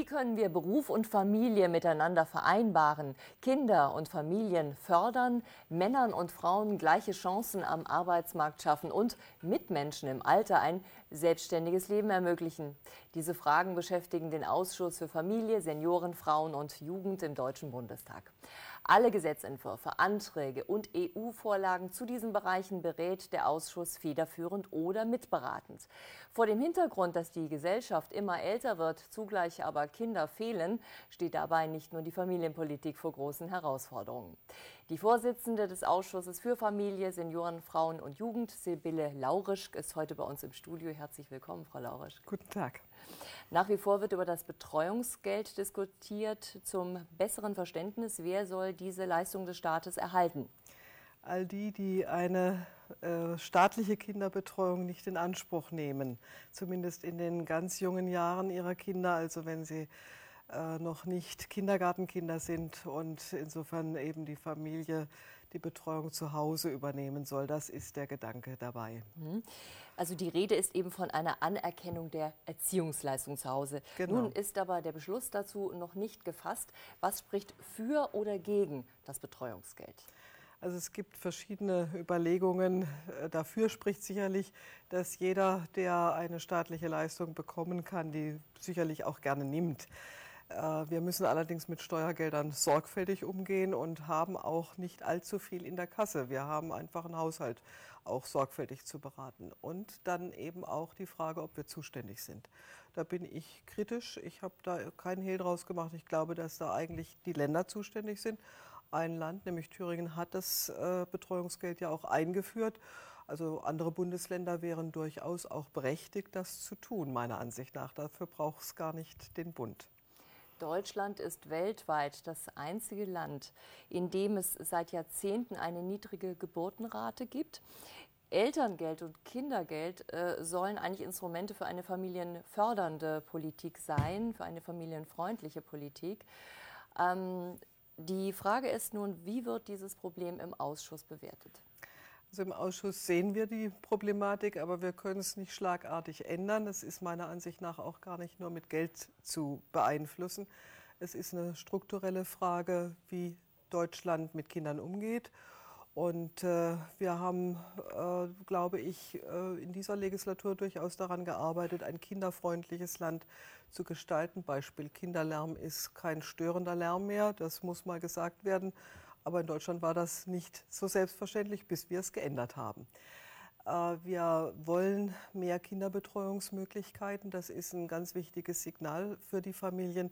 Wie können wir Beruf und Familie miteinander vereinbaren, Kinder und Familien fördern, Männern und Frauen gleiche Chancen am Arbeitsmarkt schaffen und Mitmenschen im Alter ein selbstständiges Leben ermöglichen? Diese Fragen beschäftigen den Ausschuss für Familie, Senioren, Frauen und Jugend im Deutschen Bundestag. Alle Gesetzentwürfe, Anträge und EU-Vorlagen zu diesen Bereichen berät der Ausschuss federführend oder mitberatend. Vor dem Hintergrund, dass die Gesellschaft immer älter wird, zugleich aber Kinder fehlen, steht dabei nicht nur die Familienpolitik vor großen Herausforderungen. Die Vorsitzende des Ausschusses für Familie, Senioren, Frauen und Jugend, Sibylle Laurisch, ist heute bei uns im Studio. Herzlich willkommen, Frau Laurisch. Guten Tag. Nach wie vor wird über das Betreuungsgeld diskutiert. Zum besseren Verständnis, wer soll diese Leistung des Staates erhalten? All die, die eine äh, staatliche Kinderbetreuung nicht in Anspruch nehmen, zumindest in den ganz jungen Jahren ihrer Kinder, also wenn sie äh, noch nicht Kindergartenkinder sind und insofern eben die Familie die Betreuung zu Hause übernehmen soll. Das ist der Gedanke dabei. Mhm. Also die Rede ist eben von einer Anerkennung der Erziehungsleistung zu Hause. Genau. Nun ist aber der Beschluss dazu noch nicht gefasst. Was spricht für oder gegen das Betreuungsgeld? Also es gibt verschiedene Überlegungen. Äh, dafür spricht sicherlich, dass jeder, der eine staatliche Leistung bekommen kann, die sicherlich auch gerne nimmt. Äh, wir müssen allerdings mit Steuergeldern sorgfältig umgehen und haben auch nicht allzu viel in der Kasse. Wir haben einfach einen Haushalt auch sorgfältig zu beraten. Und dann eben auch die Frage, ob wir zuständig sind. Da bin ich kritisch. Ich habe da keinen Hehl draus gemacht. Ich glaube, dass da eigentlich die Länder zuständig sind. Ein Land, nämlich Thüringen, hat das äh, Betreuungsgeld ja auch eingeführt. Also andere Bundesländer wären durchaus auch berechtigt, das zu tun, meiner Ansicht nach. Dafür braucht es gar nicht den Bund. Deutschland ist weltweit das einzige Land, in dem es seit Jahrzehnten eine niedrige Geburtenrate gibt. Elterngeld und Kindergeld äh, sollen eigentlich Instrumente für eine familienfördernde Politik sein, für eine familienfreundliche Politik. Ähm, die Frage ist nun, wie wird dieses Problem im Ausschuss bewertet? Also im Ausschuss sehen wir die Problematik, aber wir können es nicht schlagartig ändern. Das ist meiner Ansicht nach auch gar nicht nur mit Geld zu beeinflussen. Es ist eine strukturelle Frage, wie Deutschland mit Kindern umgeht. Und äh, wir haben, äh, glaube ich, äh, in dieser Legislatur durchaus daran gearbeitet, ein kinderfreundliches Land zu gestalten. Beispiel Kinderlärm ist kein störender Lärm mehr, das muss mal gesagt werden. Aber in Deutschland war das nicht so selbstverständlich, bis wir es geändert haben. Äh, wir wollen mehr Kinderbetreuungsmöglichkeiten. Das ist ein ganz wichtiges Signal für die Familien.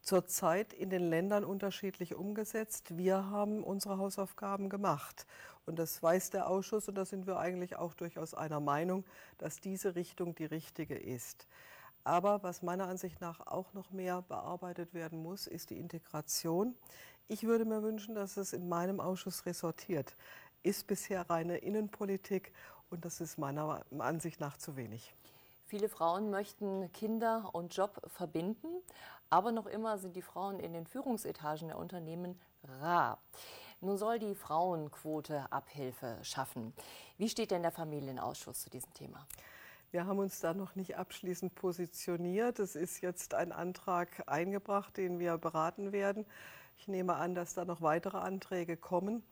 Zurzeit in den Ländern unterschiedlich umgesetzt. Wir haben unsere Hausaufgaben gemacht. Und das weiß der Ausschuss und da sind wir eigentlich auch durchaus einer Meinung, dass diese Richtung die richtige ist. Aber was meiner Ansicht nach auch noch mehr bearbeitet werden muss, ist die Integration. Ich würde mir wünschen, dass es in meinem Ausschuss ressortiert. Ist bisher reine Innenpolitik und das ist meiner Ansicht nach zu wenig. Viele Frauen möchten Kinder und Job verbinden, aber noch immer sind die Frauen in den Führungsetagen der Unternehmen rar. Nun soll die Frauenquote Abhilfe schaffen. Wie steht denn der Familienausschuss zu diesem Thema? Wir haben uns da noch nicht abschließend positioniert. Es ist jetzt ein Antrag eingebracht, den wir beraten werden. Ich nehme an, dass da noch weitere Anträge kommen.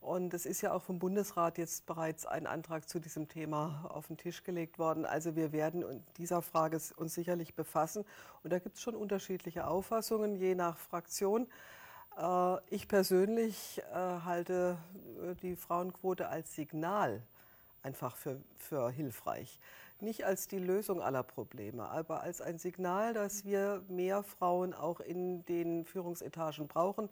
Und es ist ja auch vom Bundesrat jetzt bereits ein Antrag zu diesem Thema auf den Tisch gelegt worden. Also wir werden in dieser Frage uns sicherlich befassen. Und da gibt es schon unterschiedliche Auffassungen, je nach Fraktion. Äh, ich persönlich äh, halte äh, die Frauenquote als Signal einfach für, für hilfreich. Nicht als die Lösung aller Probleme, aber als ein Signal, dass wir mehr Frauen auch in den Führungsetagen brauchen.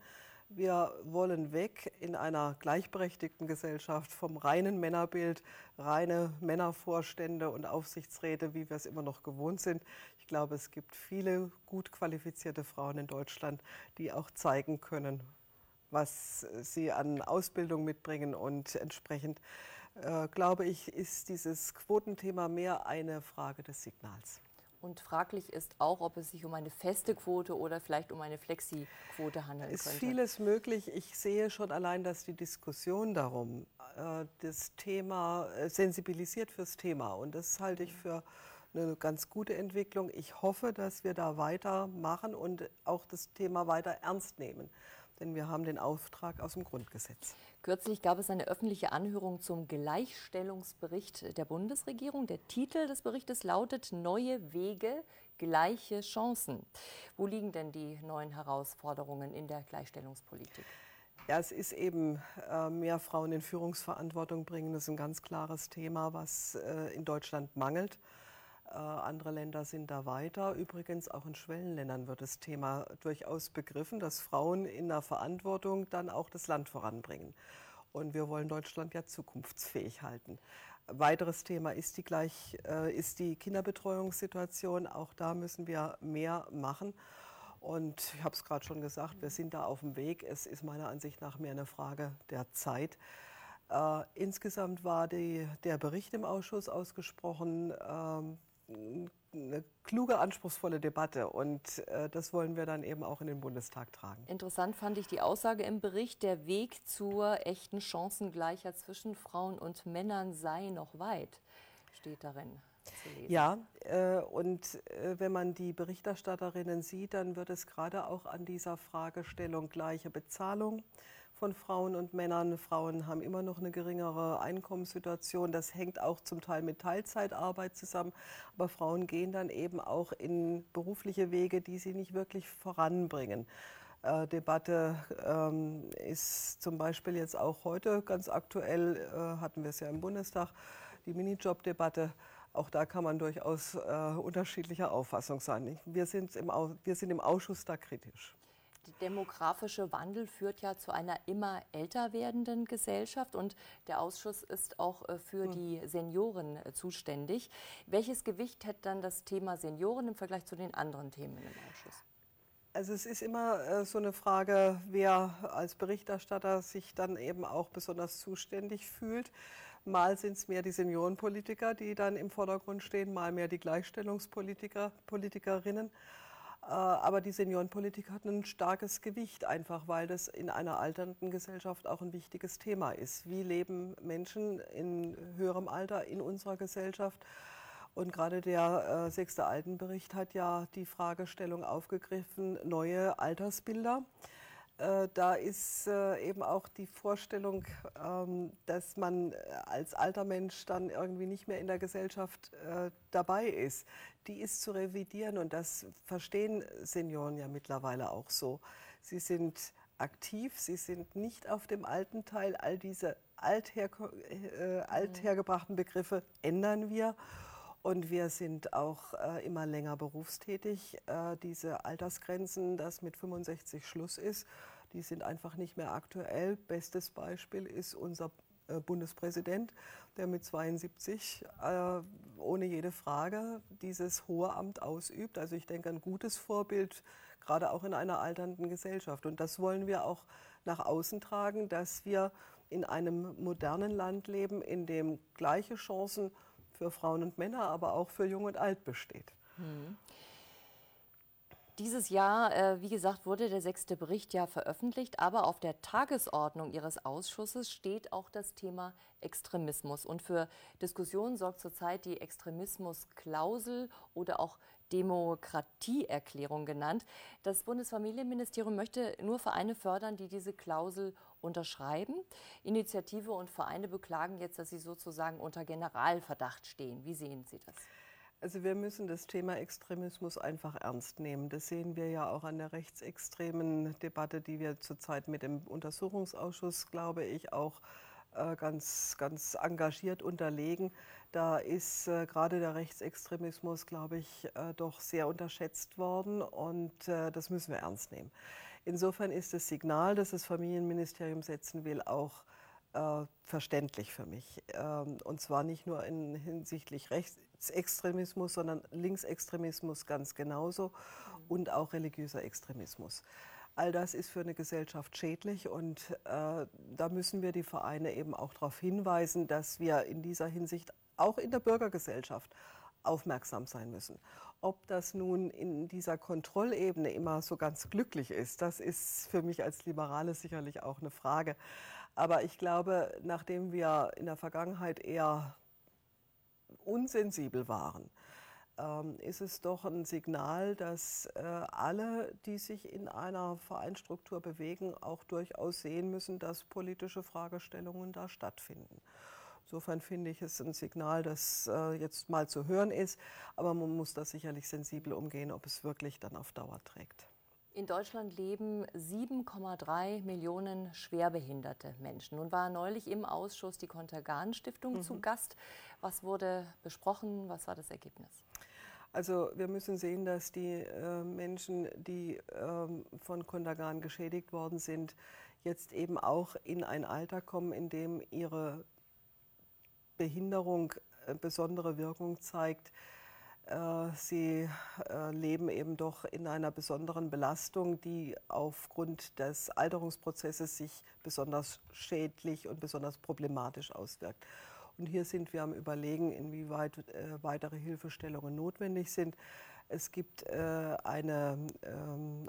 Wir wollen weg in einer gleichberechtigten Gesellschaft vom reinen Männerbild, reine Männervorstände und Aufsichtsräte, wie wir es immer noch gewohnt sind. Ich glaube, es gibt viele gut qualifizierte Frauen in Deutschland, die auch zeigen können, was sie an Ausbildung mitbringen und entsprechend äh, glaube ich, ist dieses Quotenthema mehr eine Frage des Signals. Und fraglich ist auch, ob es sich um eine feste Quote oder vielleicht um eine Flexi-Quote handelt. Es ist vieles möglich. Ich sehe schon allein, dass die Diskussion darum, äh, das Thema äh, sensibilisiert fürs Thema. Und das halte ich für eine ganz gute Entwicklung. Ich hoffe, dass wir da weitermachen und auch das Thema weiter ernst nehmen denn wir haben den Auftrag aus dem Grundgesetz. Kürzlich gab es eine öffentliche Anhörung zum Gleichstellungsbericht der Bundesregierung. Der Titel des Berichtes lautet Neue Wege, gleiche Chancen. Wo liegen denn die neuen Herausforderungen in der Gleichstellungspolitik? Ja, es ist eben äh, mehr Frauen in Führungsverantwortung bringen. Das ist ein ganz klares Thema, was äh, in Deutschland mangelt. Äh, andere Länder sind da weiter. Übrigens auch in Schwellenländern wird das Thema durchaus begriffen, dass Frauen in der Verantwortung dann auch das Land voranbringen. Und wir wollen Deutschland ja zukunftsfähig halten. Weiteres Thema ist die, gleich, äh, ist die Kinderbetreuungssituation. Auch da müssen wir mehr machen. Und ich habe es gerade schon gesagt, wir sind da auf dem Weg. Es ist meiner Ansicht nach mehr eine Frage der Zeit. Äh, insgesamt war die, der Bericht im Ausschuss ausgesprochen ähm, eine kluge, anspruchsvolle Debatte und äh, das wollen wir dann eben auch in den Bundestag tragen. Interessant fand ich die Aussage im Bericht, der Weg zur echten Chancengleichheit zwischen Frauen und Männern sei noch weit, steht darin. Ja, äh, und äh, wenn man die Berichterstatterinnen sieht, dann wird es gerade auch an dieser Fragestellung gleiche Bezahlung von Frauen und Männern. Frauen haben immer noch eine geringere Einkommenssituation. Das hängt auch zum Teil mit Teilzeitarbeit zusammen. Aber Frauen gehen dann eben auch in berufliche Wege, die sie nicht wirklich voranbringen. Äh, Debatte ähm, ist zum Beispiel jetzt auch heute ganz aktuell, äh, hatten wir es ja im Bundestag, die Minijob-Debatte. Auch da kann man durchaus äh, unterschiedlicher Auffassung sein. Wir sind, im, wir sind im Ausschuss da kritisch. Der demografische Wandel führt ja zu einer immer älter werdenden Gesellschaft und der Ausschuss ist auch äh, für hm. die Senioren äh, zuständig. Welches Gewicht hätte dann das Thema Senioren im Vergleich zu den anderen Themen im Ausschuss? Also es ist immer äh, so eine Frage, wer als Berichterstatter sich dann eben auch besonders zuständig fühlt. Mal sind es mehr die Seniorenpolitiker, die dann im Vordergrund stehen, mal mehr die Gleichstellungspolitiker, Politikerinnen. Äh, aber die Seniorenpolitik hat ein starkes Gewicht, einfach weil das in einer alternden Gesellschaft auch ein wichtiges Thema ist. Wie leben Menschen in höherem Alter in unserer Gesellschaft? Und gerade der äh, sechste Altenbericht hat ja die Fragestellung aufgegriffen, neue Altersbilder. Äh, da ist äh, eben auch die Vorstellung, ähm, dass man als alter Mensch dann irgendwie nicht mehr in der Gesellschaft äh, dabei ist. Die ist zu revidieren und das verstehen Senioren ja mittlerweile auch so. Sie sind aktiv, sie sind nicht auf dem alten Teil. All diese alther, althergebrachten Begriffe ändern wir. Und wir sind auch äh, immer länger berufstätig. Äh, diese Altersgrenzen, das mit 65 Schluss ist, die sind einfach nicht mehr aktuell. Bestes Beispiel ist unser äh, Bundespräsident, der mit 72 äh, ohne jede Frage dieses hohe Amt ausübt. Also ich denke, ein gutes Vorbild, gerade auch in einer alternden Gesellschaft. Und das wollen wir auch nach außen tragen, dass wir in einem modernen Land leben, in dem gleiche Chancen für Frauen und Männer, aber auch für Jung und Alt besteht. Hm. Dieses Jahr, äh, wie gesagt, wurde der sechste Bericht ja veröffentlicht, aber auf der Tagesordnung Ihres Ausschusses steht auch das Thema Extremismus. Und für Diskussionen sorgt zurzeit die Extremismusklausel oder auch Demokratieerklärung genannt. Das Bundesfamilienministerium möchte nur Vereine fördern, die diese Klausel unterschreiben. Initiative und Vereine beklagen jetzt, dass sie sozusagen unter Generalverdacht stehen. Wie sehen Sie das? Also wir müssen das Thema Extremismus einfach ernst nehmen. Das sehen wir ja auch an der rechtsextremen Debatte, die wir zurzeit mit dem Untersuchungsausschuss, glaube ich, auch äh, ganz, ganz engagiert unterlegen. Da ist äh, gerade der Rechtsextremismus, glaube ich, äh, doch sehr unterschätzt worden und äh, das müssen wir ernst nehmen. Insofern ist das Signal, das das Familienministerium setzen will, auch äh, verständlich für mich. Ähm, und zwar nicht nur in, hinsichtlich Rechtsextremismus, sondern Linksextremismus ganz genauso und auch religiöser Extremismus. All das ist für eine Gesellschaft schädlich und äh, da müssen wir die Vereine eben auch darauf hinweisen, dass wir in dieser Hinsicht auch in der Bürgergesellschaft aufmerksam sein müssen. Ob das nun in dieser Kontrollebene immer so ganz glücklich ist, das ist für mich als Liberale sicherlich auch eine Frage. Aber ich glaube, nachdem wir in der Vergangenheit eher unsensibel waren, ähm, ist es doch ein Signal, dass äh, alle, die sich in einer Vereinsstruktur bewegen, auch durchaus sehen müssen, dass politische Fragestellungen da stattfinden. Insofern finde ich es ein Signal, das äh, jetzt mal zu hören ist, aber man muss da sicherlich sensibel umgehen, ob es wirklich dann auf Dauer trägt. In Deutschland leben 7,3 Millionen schwerbehinderte Menschen. Nun war neulich im Ausschuss die Kontergan-Stiftung mhm. zu Gast. Was wurde besprochen? Was war das Ergebnis? Also wir müssen sehen, dass die äh, Menschen, die äh, von Kontergan geschädigt worden sind, jetzt eben auch in ein Alter kommen, in dem ihre Behinderung äh, besondere Wirkung zeigt sie äh, leben eben doch in einer besonderen Belastung, die aufgrund des Alterungsprozesses sich besonders schädlich und besonders problematisch auswirkt. Und hier sind wir am Überlegen, inwieweit äh, weitere Hilfestellungen notwendig sind. Es gibt eine, ähm,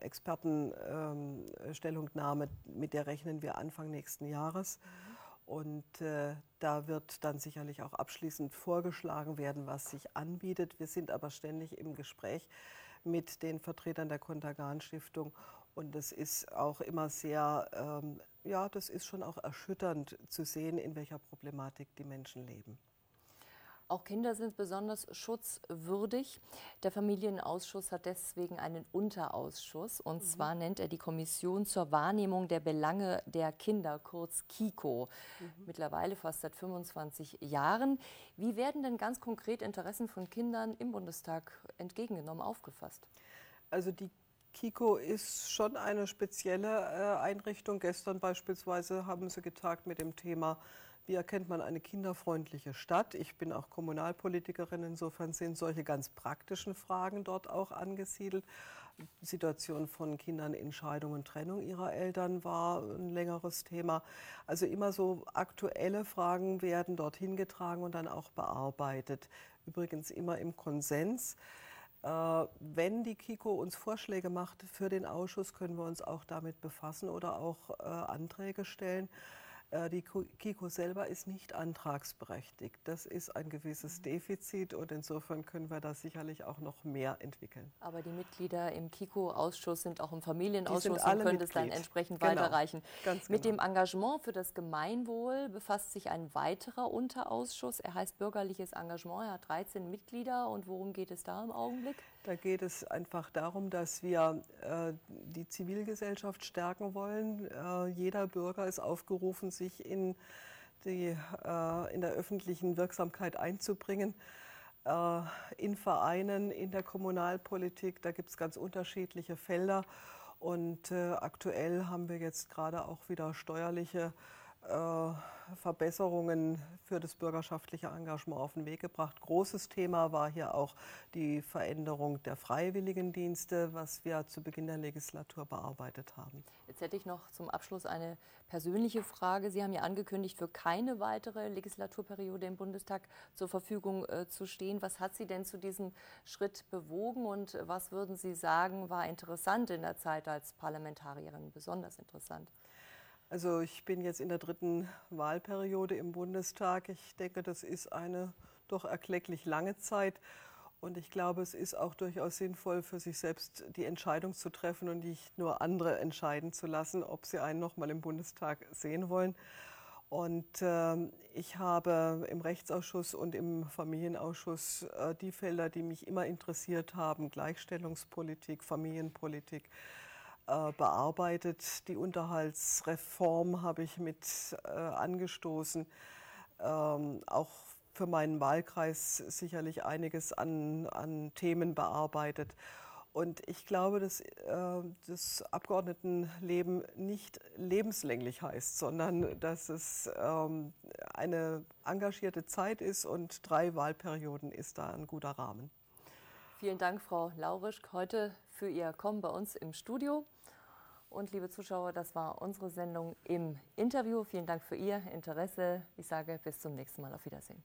Expertenstellungnahme, mit der rechnen wir Anfang nächsten Jahres. Mhm. Und äh, da wird dann sicherlich auch abschließend vorgeschlagen werden, was sich anbietet. Wir sind aber ständig im Gespräch mit den Vertretern der Kontergan Stiftung. Und es ist auch immer sehr, ähm, ja, das ist schon auch erschütternd zu sehen, in welcher Problematik die Menschen leben. Auch Kinder sind besonders schutzwürdig. Der Familienausschuss hat deswegen einen Unterausschuss. Und mhm. zwar nennt er die Kommission zur Wahrnehmung der Belange der Kinder, kurz KIKO. Mhm. Mittlerweile fast seit 25 Jahren. Wie werden denn ganz konkret Interessen von Kindern im Bundestag entgegengenommen, aufgefasst? Also die KIKO ist schon eine spezielle äh, Einrichtung. Gestern beispielsweise haben sie getagt mit dem Thema wie erkennt man eine kinderfreundliche Stadt? Ich bin auch Kommunalpolitikerin, insofern sind solche ganz praktischen Fragen dort auch angesiedelt. Situation von Kindern in Scheidung und Trennung ihrer Eltern war ein längeres Thema. Also immer so aktuelle Fragen werden dorthin getragen und dann auch bearbeitet. Übrigens immer im Konsens. Äh, wenn die KIKO uns Vorschläge macht für den Ausschuss, können wir uns auch damit befassen oder auch äh, Anträge stellen. Äh, die KIKO selber ist nicht antragsberechtigt. Das ist ein gewisses Defizit und insofern können wir da sicherlich auch noch mehr entwickeln. Aber die Mitglieder im KIKO-Ausschuss sind auch im Familienausschuss und können es dann entsprechend genau. weiterreichen. Ganz Mit genau. dem Engagement für das Gemeinwohl befasst sich ein weiterer Unterausschuss. Er heißt Bürgerliches Engagement. Er hat 13 Mitglieder. Und worum geht es da im Augenblick? Da geht es einfach darum, dass wir äh, die Zivilgesellschaft stärken wollen. Äh, jeder Bürger ist aufgerufen, sich in, die, äh, in der öffentlichen Wirksamkeit einzubringen. Äh, in Vereinen, in der Kommunalpolitik, da gibt es ganz unterschiedliche Felder. Und äh, aktuell haben wir jetzt gerade auch wieder steuerliche Verbesserungen für das bürgerschaftliche Engagement auf den Weg gebracht. Großes Thema war hier auch die Veränderung der Freiwilligendienste, was wir zu Beginn der Legislatur bearbeitet haben. Jetzt hätte ich noch zum Abschluss eine persönliche Frage. Sie haben ja angekündigt, für keine weitere Legislaturperiode im Bundestag zur Verfügung äh, zu stehen. Was hat Sie denn zu diesem Schritt bewogen und was würden Sie sagen, war interessant in der Zeit als Parlamentarierin, besonders interessant? Also ich bin jetzt in der dritten Wahlperiode im Bundestag. Ich denke, das ist eine doch erklecklich lange Zeit. Und ich glaube, es ist auch durchaus sinnvoll, für sich selbst die Entscheidung zu treffen und nicht nur andere entscheiden zu lassen, ob sie einen noch mal im Bundestag sehen wollen. Und äh, ich habe im Rechtsausschuss und im Familienausschuss äh, die Felder, die mich immer interessiert haben, Gleichstellungspolitik, Familienpolitik, bearbeitet. Die Unterhaltsreform habe ich mit äh, angestoßen. Ähm, auch für meinen Wahlkreis sicherlich einiges an, an Themen bearbeitet. Und ich glaube, dass äh, das Abgeordnetenleben nicht lebenslänglich heißt, sondern dass es ähm, eine engagierte Zeit ist und drei Wahlperioden ist da ein guter Rahmen. Vielen Dank, Frau Laurisch, heute für Ihr Kommen bei uns im Studio. Und liebe Zuschauer, das war unsere Sendung im Interview. Vielen Dank für Ihr Interesse. Ich sage bis zum nächsten Mal. Auf Wiedersehen.